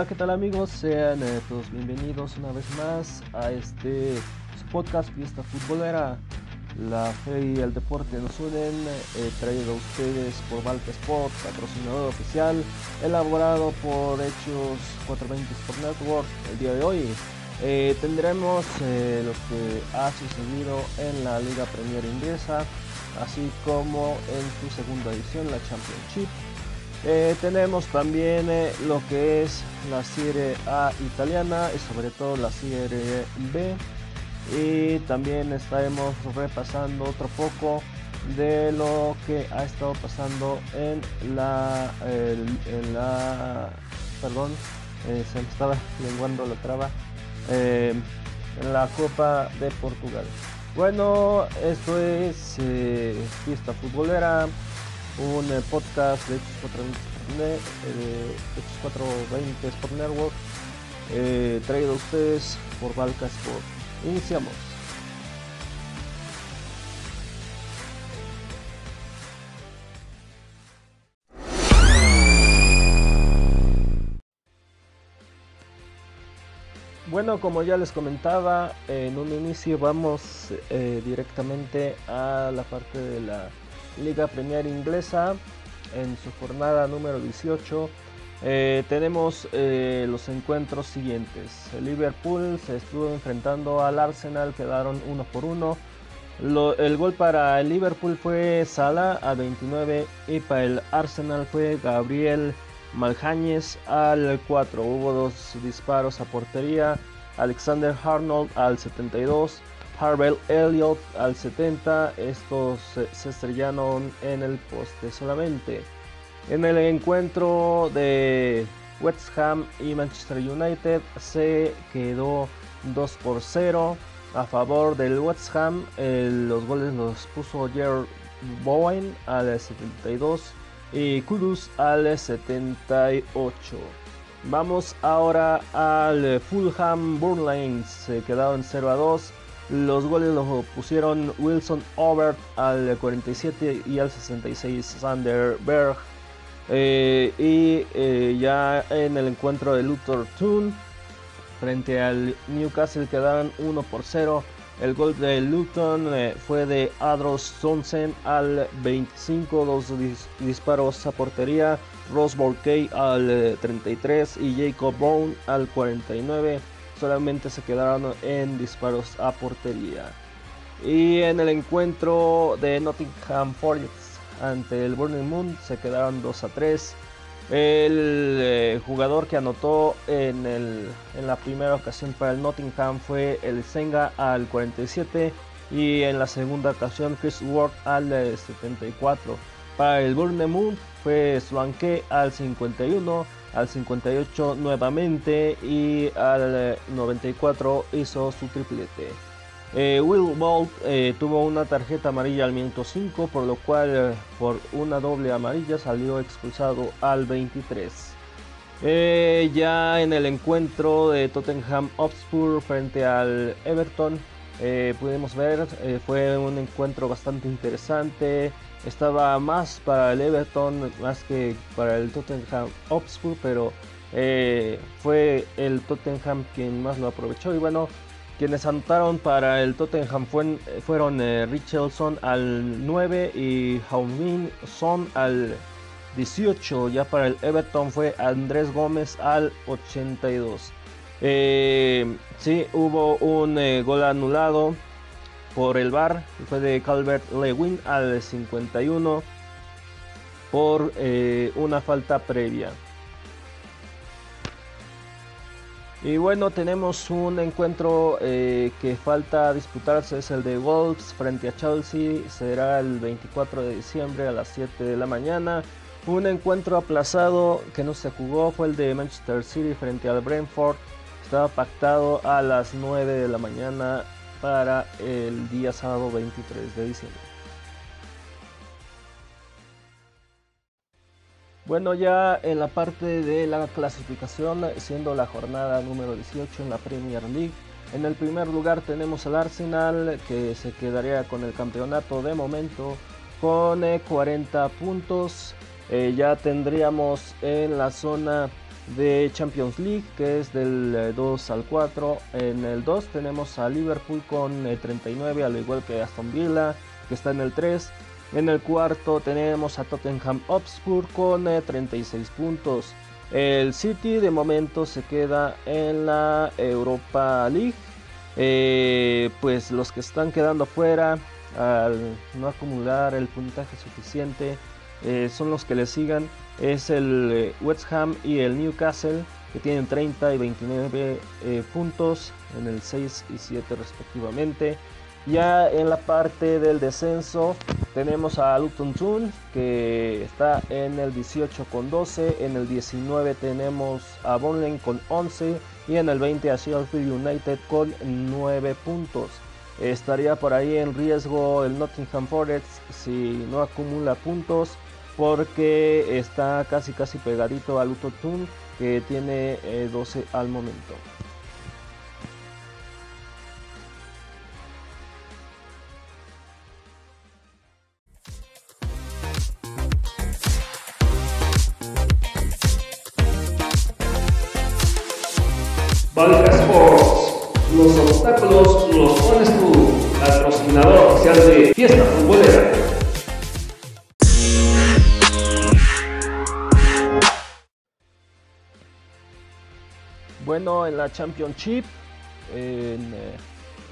Hola, ¿qué tal amigos? Sean eh, todos bienvenidos una vez más a este podcast Fiesta Futbolera. La fe y el deporte nos unen, eh, traído a ustedes por Valka Sport, patrocinador oficial, elaborado por Hechos 420 Sport Network. El día de hoy eh, tendremos eh, lo que ha sucedido en la Liga Premier Inglesa, así como en su segunda edición, la Championship. Eh, tenemos también lo que es la Serie A italiana y sobre todo la Serie B. Y también estaremos repasando otro poco de lo que ha estado pasando en la, perdón, se me estaba lenguando la traba en la Copa de Portugal. Bueno, esto es eh, Fiesta Futbolera, un eh, podcast de X420 Sport Network, eh, traído a ustedes por Valka Sport. Iniciamos. Bueno, como ya les comentaba, en un inicio vamos eh, directamente a la parte de la Liga Premier Inglesa en su jornada número 18. Eh, tenemos eh, los encuentros siguientes. El Liverpool se estuvo enfrentando al Arsenal, quedaron uno por uno. el gol para el Liverpool fue Sala a 29 y para el Arsenal fue Gabriel Maljañez al 4. Hubo dos disparos a portería. Alexander Arnold al 72. Harvell Elliott al 70. Estos se estrellaron en el poste solamente. En el encuentro de West Ham y Manchester United se quedó 2 por 0 a favor del West Ham. los goles los puso Jerry Bowen al 72 y Kudus al 78. Vamos ahora al Fulham Burnley, se quedaron 0 a 2. Los goles los pusieron Wilson Overt al 47 y al 66 Sander Berg. Eh, y eh, ya en el encuentro de Luther Toon frente al Newcastle quedaron 1 por 0. El gol de Luton eh, fue de Adros Johnson al 25, dos disparos a portería. Ross Kay al 33 eh, y Jacob Brown al 49. Solamente se quedaron en disparos a portería. Y en el encuentro de Nottingham Forest ante el Burning Moon se quedaron 2 a 3. El eh, jugador que anotó en, el, en, la primera ocasión para el Nottingham fue el Senga al 47 y en la segunda ocasión Chris Ward al 74. Para el Bournemouth fue Swanke al 51, al 58 nuevamente y al 94 hizo su triplete. Eh, Will Bolt eh, tuvo una tarjeta amarilla al minuto 5, por lo cual eh, por una doble amarilla salió expulsado al 23. ya en el encuentro de Tottenham Hotspur frente al Everton, pudimos ver, fue un encuentro bastante interesante. Estaba más para el Everton más que para el Tottenham Hotspur, pero fue el Tottenham quien más lo aprovechó. Y bueno, quienes anotaron para el Tottenham fueron eh, Richardson al 9 y Jaumin Son al 18. Ya para el Everton fue Andrés Gómez al 82. Eh, sí, hubo un eh, gol anulado por el VAR. Fue de Calvert Lewin al 51 por una falta previa. Y bueno, tenemos un encuentro eh, que falta disputarse, es el de Wolves frente a Chelsea, será el 24 de diciembre a las 7 de la mañana. Un encuentro aplazado que no se jugó fue el de Manchester City frente al Brentford, estaba pactado a las 9 de la mañana para el día sábado 23 de diciembre. Bueno, ya en la parte de la clasificación, siendo la jornada número 18 en la Premier League, en el primer lugar tenemos al Arsenal que se quedaría con el campeonato de momento con 40 eh, puntos. Eh, ya tendríamos en la zona de Champions League, que es del 2 al 4. En el 2 tenemos a Liverpool con 39, al igual que Aston Villa, que está en el 3. En el cuarto tenemos a Tottenham Hotspur con 36 puntos. El City de momento se queda en la Europa League. Eh, pues los que están quedando fuera al no acumular el puntaje suficiente eh, son los que le sigan. Es el eh, West Ham y el Newcastle que tienen 30 y 29 puntos en el 6 y 7 respectivamente. Ya en la parte del descenso tenemos a Luton Toon que está en el 18 con 12, en el 19 tenemos a Burnley con 11 y en el 20 a Sheffield United con 9 puntos. Estaría por ahí en riesgo el Nottingham Forest si no acumula puntos porque está casi casi pegadito a Luton Toon que tiene 12 eh, al momento. Championship, en, eh,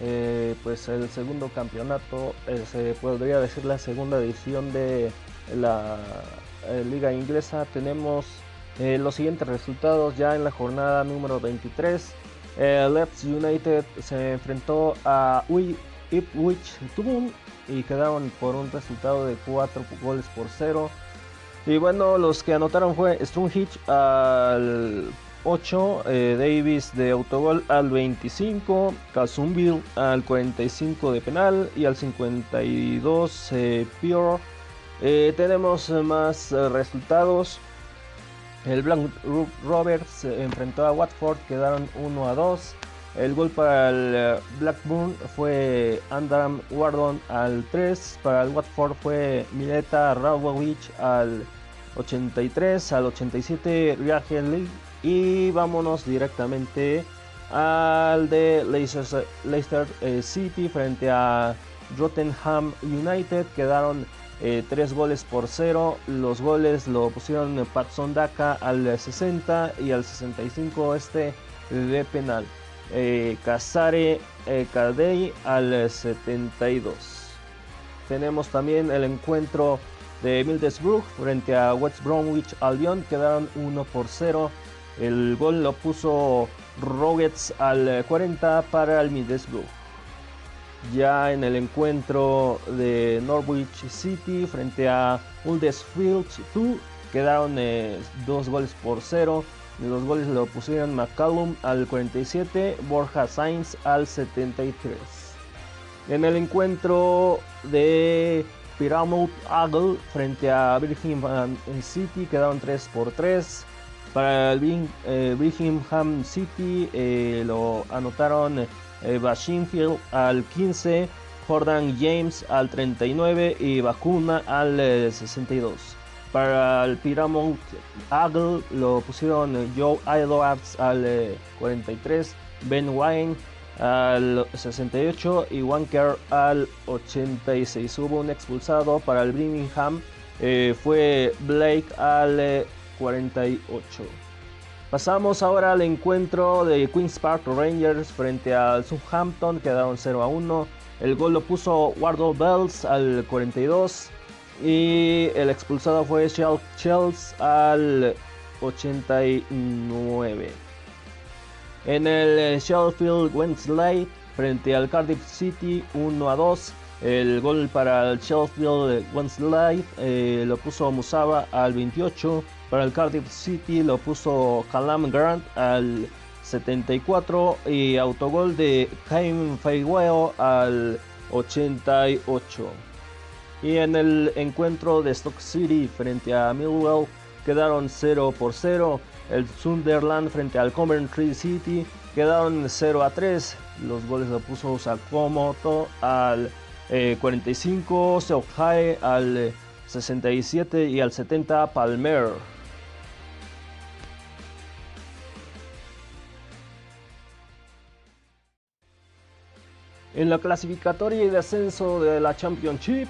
eh, pues el segundo campeonato, eh, se podría decir la segunda edición de la liga inglesa, tenemos los siguientes resultados ya en la jornada número 23. Eh, Leeds United se enfrentó a Ipswich Town y quedaron por un resultado de 4 goles por 0. Y bueno, los que anotaron fue Strunghitch al 8, eh, Davis de autogol al 25, Casumville al 45 de penal y al 52 Pure. tenemos más resultados. El Black Roberts enfrentó a Watford, quedaron 1 a 2. El gol para el eh, Blackburn fue Andram Wardon al 3. Para el Watford fue Mileta Rawowicz al 83. Al 87 Lee. Y vámonos directamente al de Leicester, eh, City frente a Rottenham United. Quedaron 3 eh, goles por 0. Los goles lo pusieron Patson Daka al 60 y al 65 este de penal. Eh, Casare eh, al 72. Tenemos también el encuentro de Middlesbrough frente a West Bromwich Albion. Quedaron 1 por 0. El gol lo puso Rockets al 40 para el Middlesbrough. Ya en el encuentro de Norwich City frente a Huddersfield 2 quedaron eh, dos goles por cero. Los goles lo pusieron McCallum al 47, Borja Sainz al 73. En el encuentro de Pyramid Eagle frente a Birmingham City quedaron 3 por 3. Para el eh, Birmingham City eh, lo anotaron eh, Bashinfield al 15, Jordan James al 39 y Bakuna al 62. Eh, Para el Pyramid Eagle lo pusieron Joe Edwards al 43, Ben Wayne al 68 y Wanker al 86. Hubo un expulsado para el Birmingham, fue Blake al 48. Pasamos ahora al encuentro de Queen's Park Rangers frente al Southampton, quedaron 0 a 1. El gol lo puso Wardle Bells al 42 y el expulsado fue Chelsea al 89. En el Sheffield Wednesday frente al Cardiff City 1 a 2. El gol para el Sheffield Wednesday eh, lo puso Musaba al 28. Para el Cardiff City lo puso Calam Grant al 74 y autogol de Caim Faigueo al 88. Y en el encuentro de Stock City frente a Millwall quedaron 0 por 0. El Sunderland frente al Coventry City quedaron 0 a 3. Los goles lo puso Sakamoto al eh, 45 Seohae al eh, 67 y al 70 Palmer. En la clasificatoria y descenso de la Championship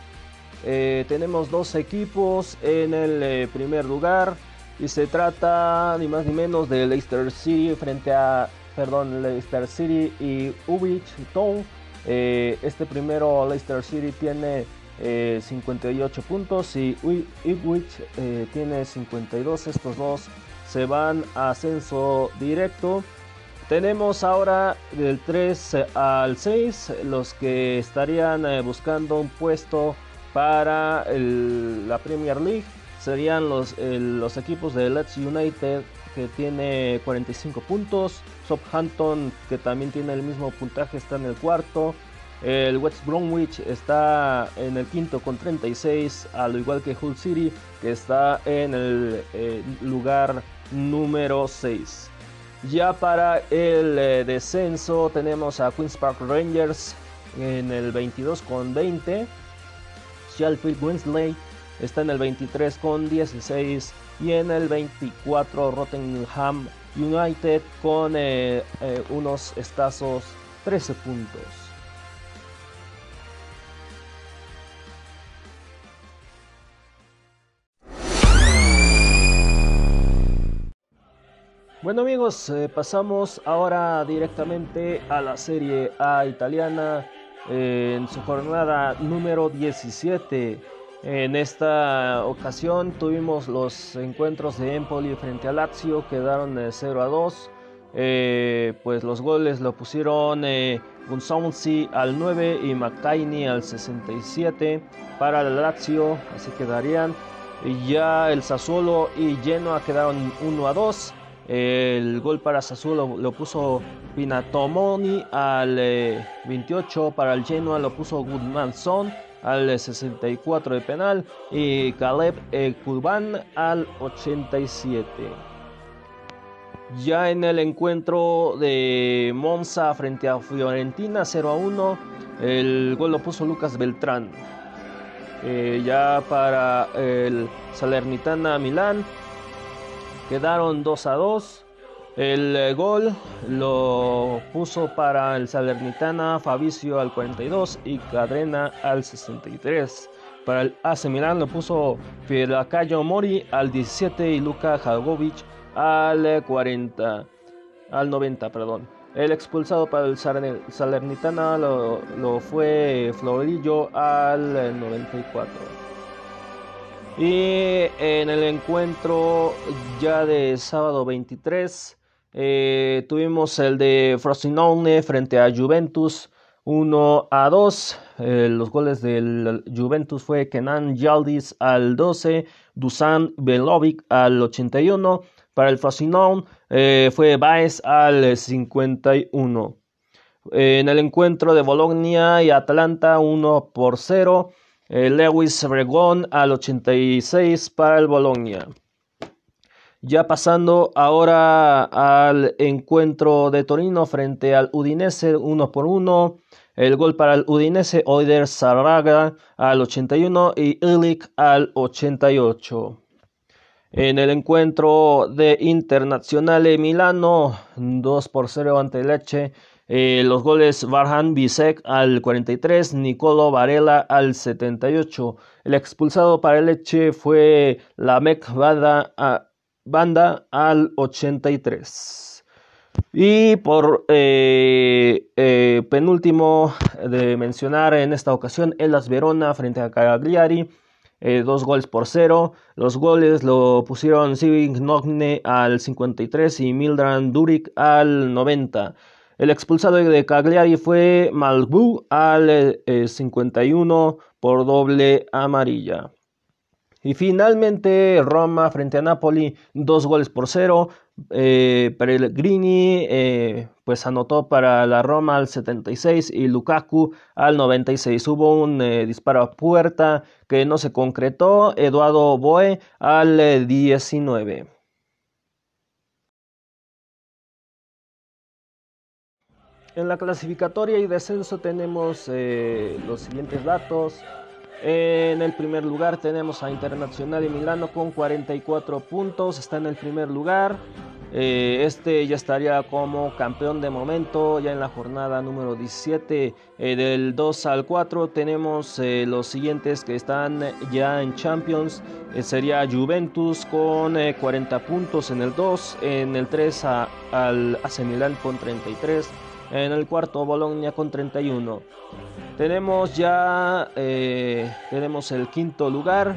eh, tenemos dos equipos en el eh, primer lugar y se trata ni más ni menos de Leicester City frente a perdón Leicester City y Ubich Town eh, este primero Leicester City tiene 58 puntos y Ipswich tiene 52. Estos dos se van a ascenso directo. Tenemos ahora del 3 al 6 los que estarían buscando un puesto para la Premier League serían los, los equipos de Leeds United que tiene 45 puntos, Southampton que también tiene el mismo puntaje está en el cuarto, el West Bromwich está en el quinto con 36, al igual que Hull City que está en el eh, lugar número 6. Ya para el eh, descenso tenemos a Queens Park Rangers en el 22 con 20. Sheffield Wednesday está en el 23 con 16 y en el 24 Rottenham United con eh, eh, unos escasos 13 puntos. Bueno amigos, eh, pasamos ahora directamente a la Serie A italiana en su jornada número 17. En esta ocasión tuvimos los encuentros de Empoli frente a Lazio, quedaron 0 a 2. Eh, pues los goles lo pusieron eh, al 9 y McTiny al 67 para el Lazio, así quedarían. Y ya el Sassuolo y Genoa quedaron 1 a 2. El gol para Sassuolo lo puso Pinatomoni al 28, eh, para el Genoa lo puso Goodmanson al 64 de penal y Caleb Kurban al 87. Ya en el encuentro de Monza frente a Fiorentina 0 a 1, el gol lo puso Lucas Beltrán. Eh, ya para el Salernitana Milán Quedaron 2 a 2. El eh, gol lo puso para el Salernitana Fabricio al 42 y Cadrena al 63. Para el AC Milan lo puso Fielacayo Mori al 17 y Luka Jagovic al 40 al 90, perdón. El expulsado para el Salernitana lo, lo fue Florillo al 94. Y en el encuentro ya de sábado 23 eh, tuvimos el de Frosinone frente a Juventus 1 a 2. Eh, los goles del Juventus fue Kenan Yaldis al 12, Dusan Belovic al 81. Para el Frosinone eh, fue Baez al 51. en el encuentro de Bologna y Atalanta 1 por 0. Eh, Lewis Bregón al 86 para el Bologna. Ya pasando ahora al encuentro de Torino frente al Udinese 1 por 1. El gol para el Udinese, Oider Sarraga al 81 y Illich al 88. En el encuentro de Internazionale Milano, 2 por 0 ante Leche, eh, los goles Varhan Bisek al 43, Nicolo Varela al 78. El expulsado para Leche fue la Banda, Banda al 83. Y por eh, eh, penúltimo de mencionar en esta ocasión, Elas Verona frente a Cagliari. dos goles por cero. Los goles lo pusieron Civic Nogne al 53 y Mildran Durik al 90. El expulsado de Cagliari fue Malbu al 51 eh, por doble amarilla. Y finalmente Roma frente a Napoli, dos goles por cero. Eh, Pellegrini eh, pues anotó para la Roma al 76 y Lukaku al 96. Hubo un disparo a puerta que no se concretó. Eduardo Boe al 19. En la clasificatoria y descenso tenemos eh, los siguientes datos. En el primer lugar tenemos a Internacional de Milano con 44 puntos, está en el primer lugar. Eh, este ya estaría como campeón de momento ya en la jornada número 17 eh, del 2 al 4 tenemos eh, los siguientes que están ya en Champions sería Juventus con 40 puntos en el 2 en el 3 al AC con 33 en el cuarto Bologna con 31 tenemos ya tenemos el quinto lugar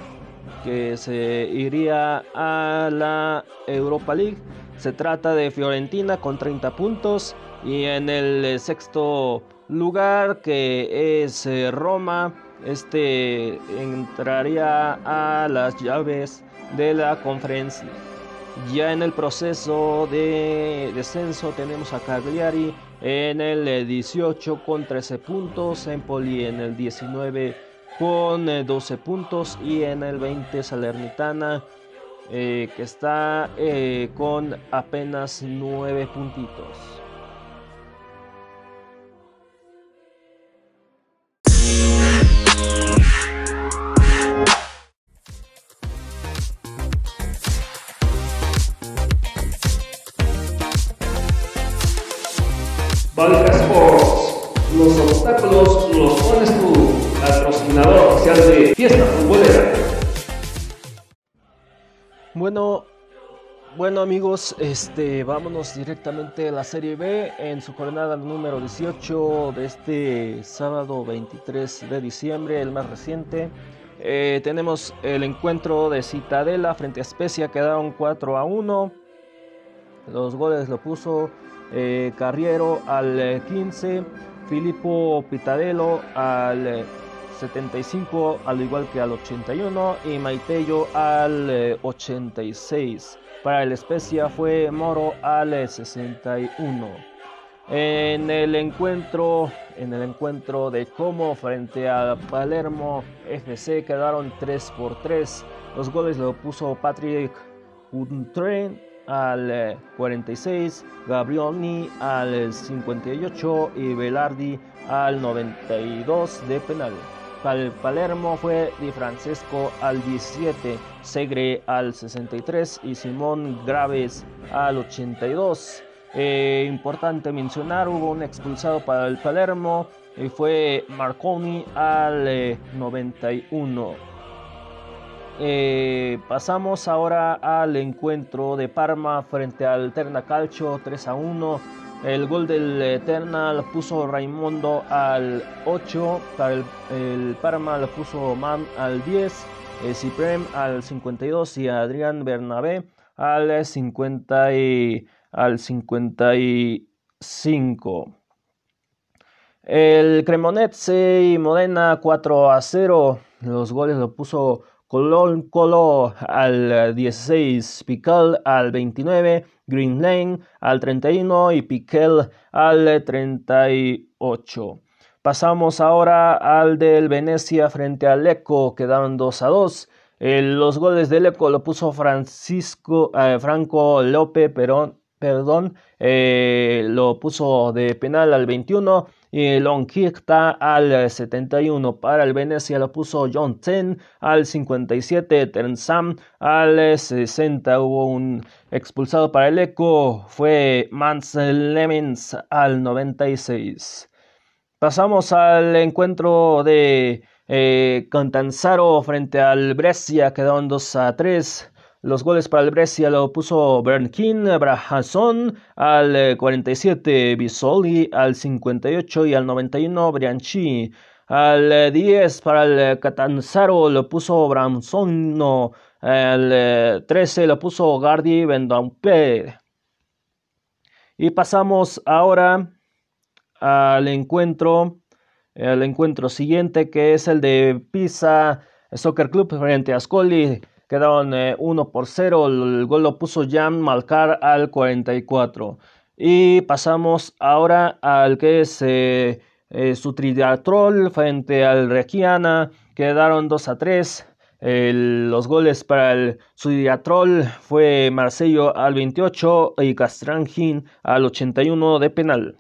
que se iría a la Europa League se trata de Fiorentina con 30 puntos y en el sexto lugar que es eh, Roma, este entraría a las llaves de la conferencia. Ya en el proceso de descenso tenemos a Cagliari en el 18 con 13 puntos, Empoli en el 19 con 12 puntos y en el 20 Salernitana eh, que está eh, con apenas 9 puntitos. Este, vámonos directamente a la Serie B en su jornada número 18 de este sábado 23 de diciembre, el más reciente. Eh, tenemos el encuentro de Citadela frente a Especia, quedaron 4 a 1. Los goles lo puso eh, Carriero al 15, eh, Filippo Pitadelo al 75 al igual que al 81 y Maitello al 86. Eh, Para el Especia fue Moro al 61. En el encuentro, en el encuentro de Como frente a Palermo FC quedaron 3 por 3. Los goles lo puso Patrick Untren al 46, eh, Gabrioni al 58 y Velardi al 92 de penal. Palermo fue Di Francesco al 17, Segre al 63 y Simón Graves al 82. Eh, importante mencionar, hubo un expulsado para el Palermo y fue Marconi al 91. Eh, pasamos ahora al encuentro de Parma frente al Terna Calcio 3 a 1. El gol del Eternal puso Raimondo al 8, para el, Parma lo puso Man al 10, eh, Ciprem al 52 y Adrián Bernabé al, 50 y, al 55. El Cremonese y Modena 4 a 0. Los goles lo puso Colón Colo al 16, Pical al 29, Green Lane al 31 y Piquel al 38. Pasamos ahora al del Venecia frente al Eco, quedaron 2 a 2. los goles del Eco lo puso Francisco eh, Franco López Perón, perdón, eh, lo puso de penal al 21 y Longkirta al 71. Para el Venecia lo puso John Ten al 57. Tensam al 60. Hubo un expulsado para el Eco. Fue Mans Lemens al 96. Pasamos al encuentro de eh, Contanzaro frente al Brescia. Quedaron 2 a 3. Los goles para el Brescia lo puso Bernkin, Brahason al 47, Bisoli al 58 y al 91 Brianchi. Al 10 para el Catanzaro lo puso Bramsono, al 13 lo puso Gardi Vendompe. Y pasamos ahora al encuentro, al encuentro siguiente que es el de Pisa Soccer Club frente a Ascoli. Quedaron 1 eh, por 0. El gol lo puso Jan Malcar al 44. Y pasamos ahora al que es eh, eh, frente al Regiana. Quedaron 2 a 3. los goles para el Sudiatrol fue Marcello al 28 y Castrangin al 81 de penal.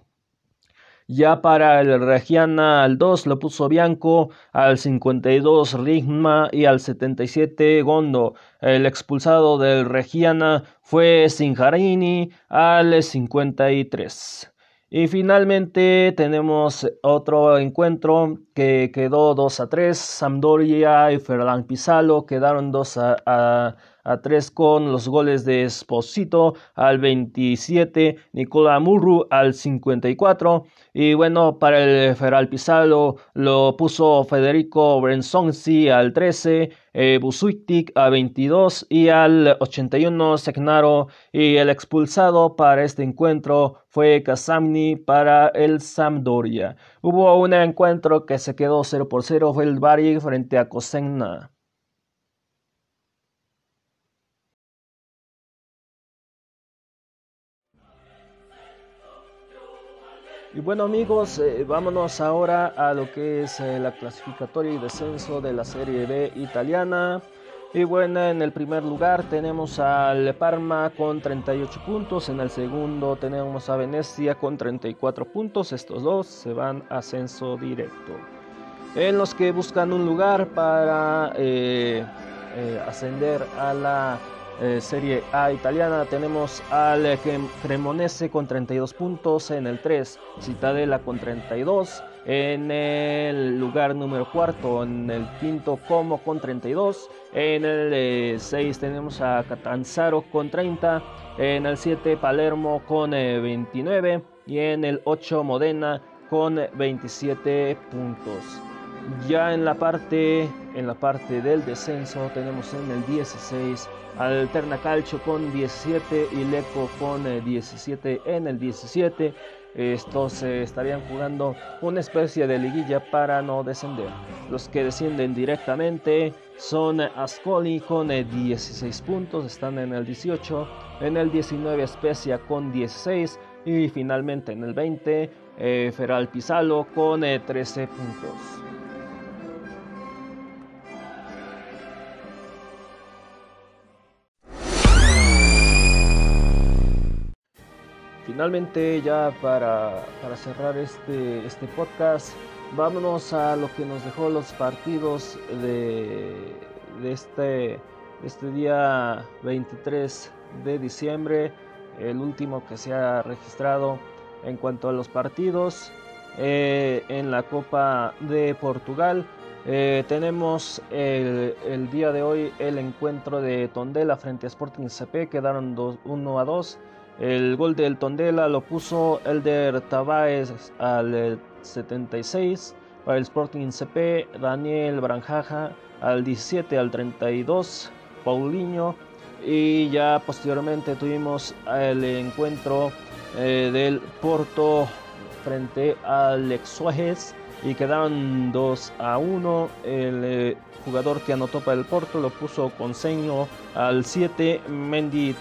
Ya para el Regiana al 2 lo puso Bianco, al 52 Rigma y al 77 Gondo. El expulsado del Regiana fue Sinjarini al 53. Y finalmente tenemos otro encuentro que quedó 2 a 3. Sampdoria y Ferland Pisalo quedaron 2 a a 3 con los goles de Esposito al 27, Nicola Murru al 54 y bueno, para el Feral Pizarro lo puso Federico Brensonzi al 13, eh, Busuitic a 22 y al 81 Segnaro y el expulsado para este encuentro fue Casamni para el Sampdoria. Hubo un encuentro que se quedó 0 por 0, fue el Bari frente a Cosenna. Y bueno amigos, eh, vámonos ahora a lo que es eh, la clasificatoria y descenso de la Serie B italiana. Y bueno, en el primer lugar tenemos al Parma con 38 puntos, en el segundo tenemos a Venecia con 34 puntos, estos dos se van a ascenso directo. En los que buscan un lugar para eh, ascender a la eh, Serie A italiana tenemos al Cremonese con 32 puntos en el 3, Citadela con 32, en el lugar número cuarto, en el quinto Como con 32, en el 6 eh, tenemos a Catanzaro con 30, en el 7 Palermo con 29 eh, y en el 8 Modena con 27 puntos. Ya en la parte en la parte del descenso tenemos en el 16 Alterna Calcio con 17 y Leco con 17 eh, en el 17. Estos se estarían jugando una especie de liguilla para no descender. Los que descienden directamente son Ascoli con 16 eh, puntos, están en el 18. En el 19 Especia con 16 y finalmente en el 20 eh, Feral Pisalo con 13 puntos. Finalmente ya para, cerrar este, este podcast, vámonos a lo que nos dejó los partidos de, de este, este día 23 de diciembre, el último que se ha registrado en cuanto a los partidos eh, en la Copa de Portugal. Eh, tenemos el, el, día de hoy el encuentro de Tondela frente a Sporting CP, quedaron 1 a 2. El gol del Tondela lo puso Elder Tavares al 76 para el Sporting CP, Daniel Branjaja al 17 al 32, Paulinho. Y ya posteriormente tuvimos el encuentro eh, del Porto frente al Exuajes y quedaron 2 a 1. El eh, jugador que anotó para el Porto lo puso con seño al 7, Mendy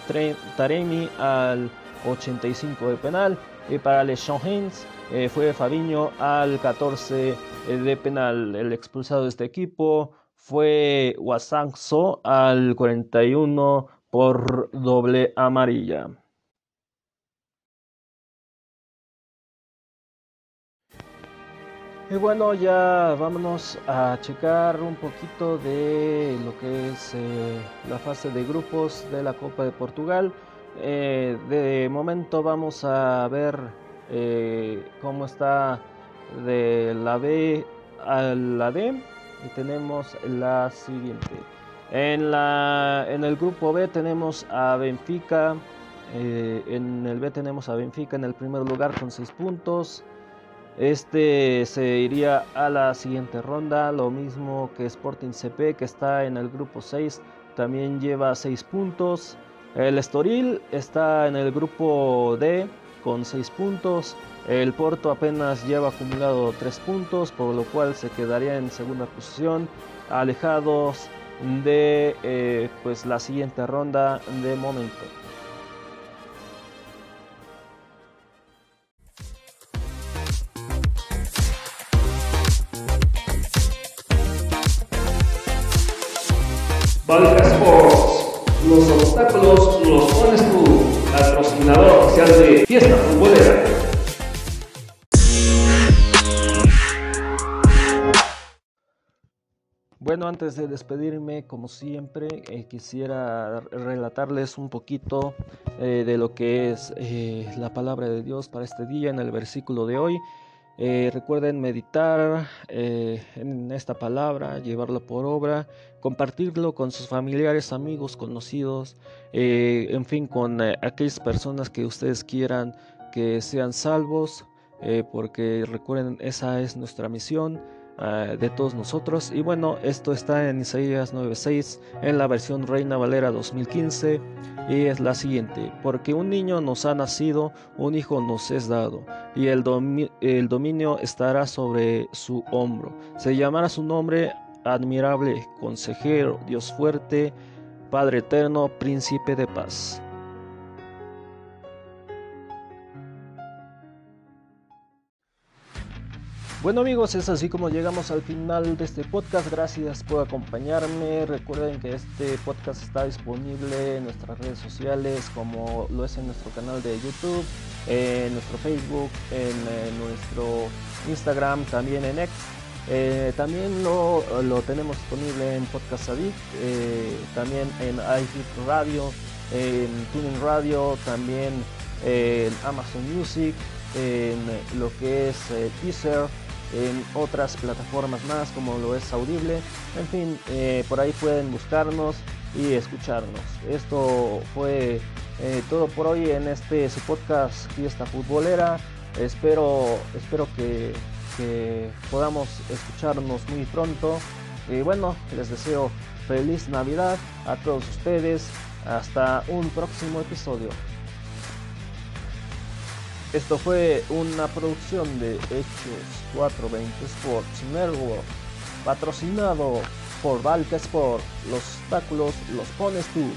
Taremi al 85 de penal. Y para Les Champs eh, fue Fabiño al 14 eh, de penal. El expulsado de este equipo fue Wasangso al 41 por doble amarilla. Y bueno, ya vámonos a checar un poquito de lo que es eh, la fase de grupos de la Copa de Portugal. Eh, de momento vamos a ver eh, cómo está de la B a la D y tenemos la siguiente. En, la, en el grupo B tenemos a Benfica. en el B tenemos a Benfica en el primer lugar con 6 puntos. Este se iría a la siguiente ronda, lo mismo que Sporting CP que está en el grupo 6, también lleva 6 puntos. El Estoril está en el grupo D con 6 puntos. El Porto apenas lleva acumulado 3 puntos, por lo cual se quedaría en segunda posición, alejados de eh, pues la siguiente ronda de momento. Banca Sports. Los obstáculos los pones tú. Patrocinador oficial de Fiesta Futbolera. Bueno, antes de despedirme, como siempre, eh, quisiera relatarles un poquito eh, de lo que es eh, la palabra de Dios para este día en el versículo de hoy recuerden meditar en esta palabra, llevarlo por obra, compartirlo con sus familiares, amigos, conocidos, en fin, con aquellas personas que ustedes quieran que sean salvos, porque recuerden, esa es nuestra misión Ah, de todos nosotros. Y bueno, esto está en Isaías 9:6 en la versión Reina Valera 2015 y es la siguiente, porque un niño nos ha nacido, un hijo nos es dado, y el, el dominio estará sobre su hombro. Se llamará su nombre admirable, consejero, Dios fuerte, Padre eterno, príncipe de paz. Bueno amigos, es así como llegamos al final de este podcast. Gracias por acompañarme. Recuerden que este podcast está disponible en nuestras redes sociales, como lo es en nuestro canal de YouTube, en nuestro Facebook, en, nuestro Instagram, también en X. Eh, también lo, tenemos disponible en Podcast Addict, eh, también en iHit Radio, en Tuning Radio, también en Amazon Music, en lo que es eh, Teaser en otras plataformas más como lo es Audible. En fin, eh, por ahí pueden buscarnos y escucharnos. Esto fue eh, todo por hoy en este su podcast Fiesta Futbolera. Espero, espero que, que podamos escucharnos muy pronto. Y bueno, les deseo feliz Navidad a todos ustedes. Hasta un próximo episodio. Esto fue una producción de X420 Sports Network, patrocinado por Valka Sport. Los obstáculos los pones tú.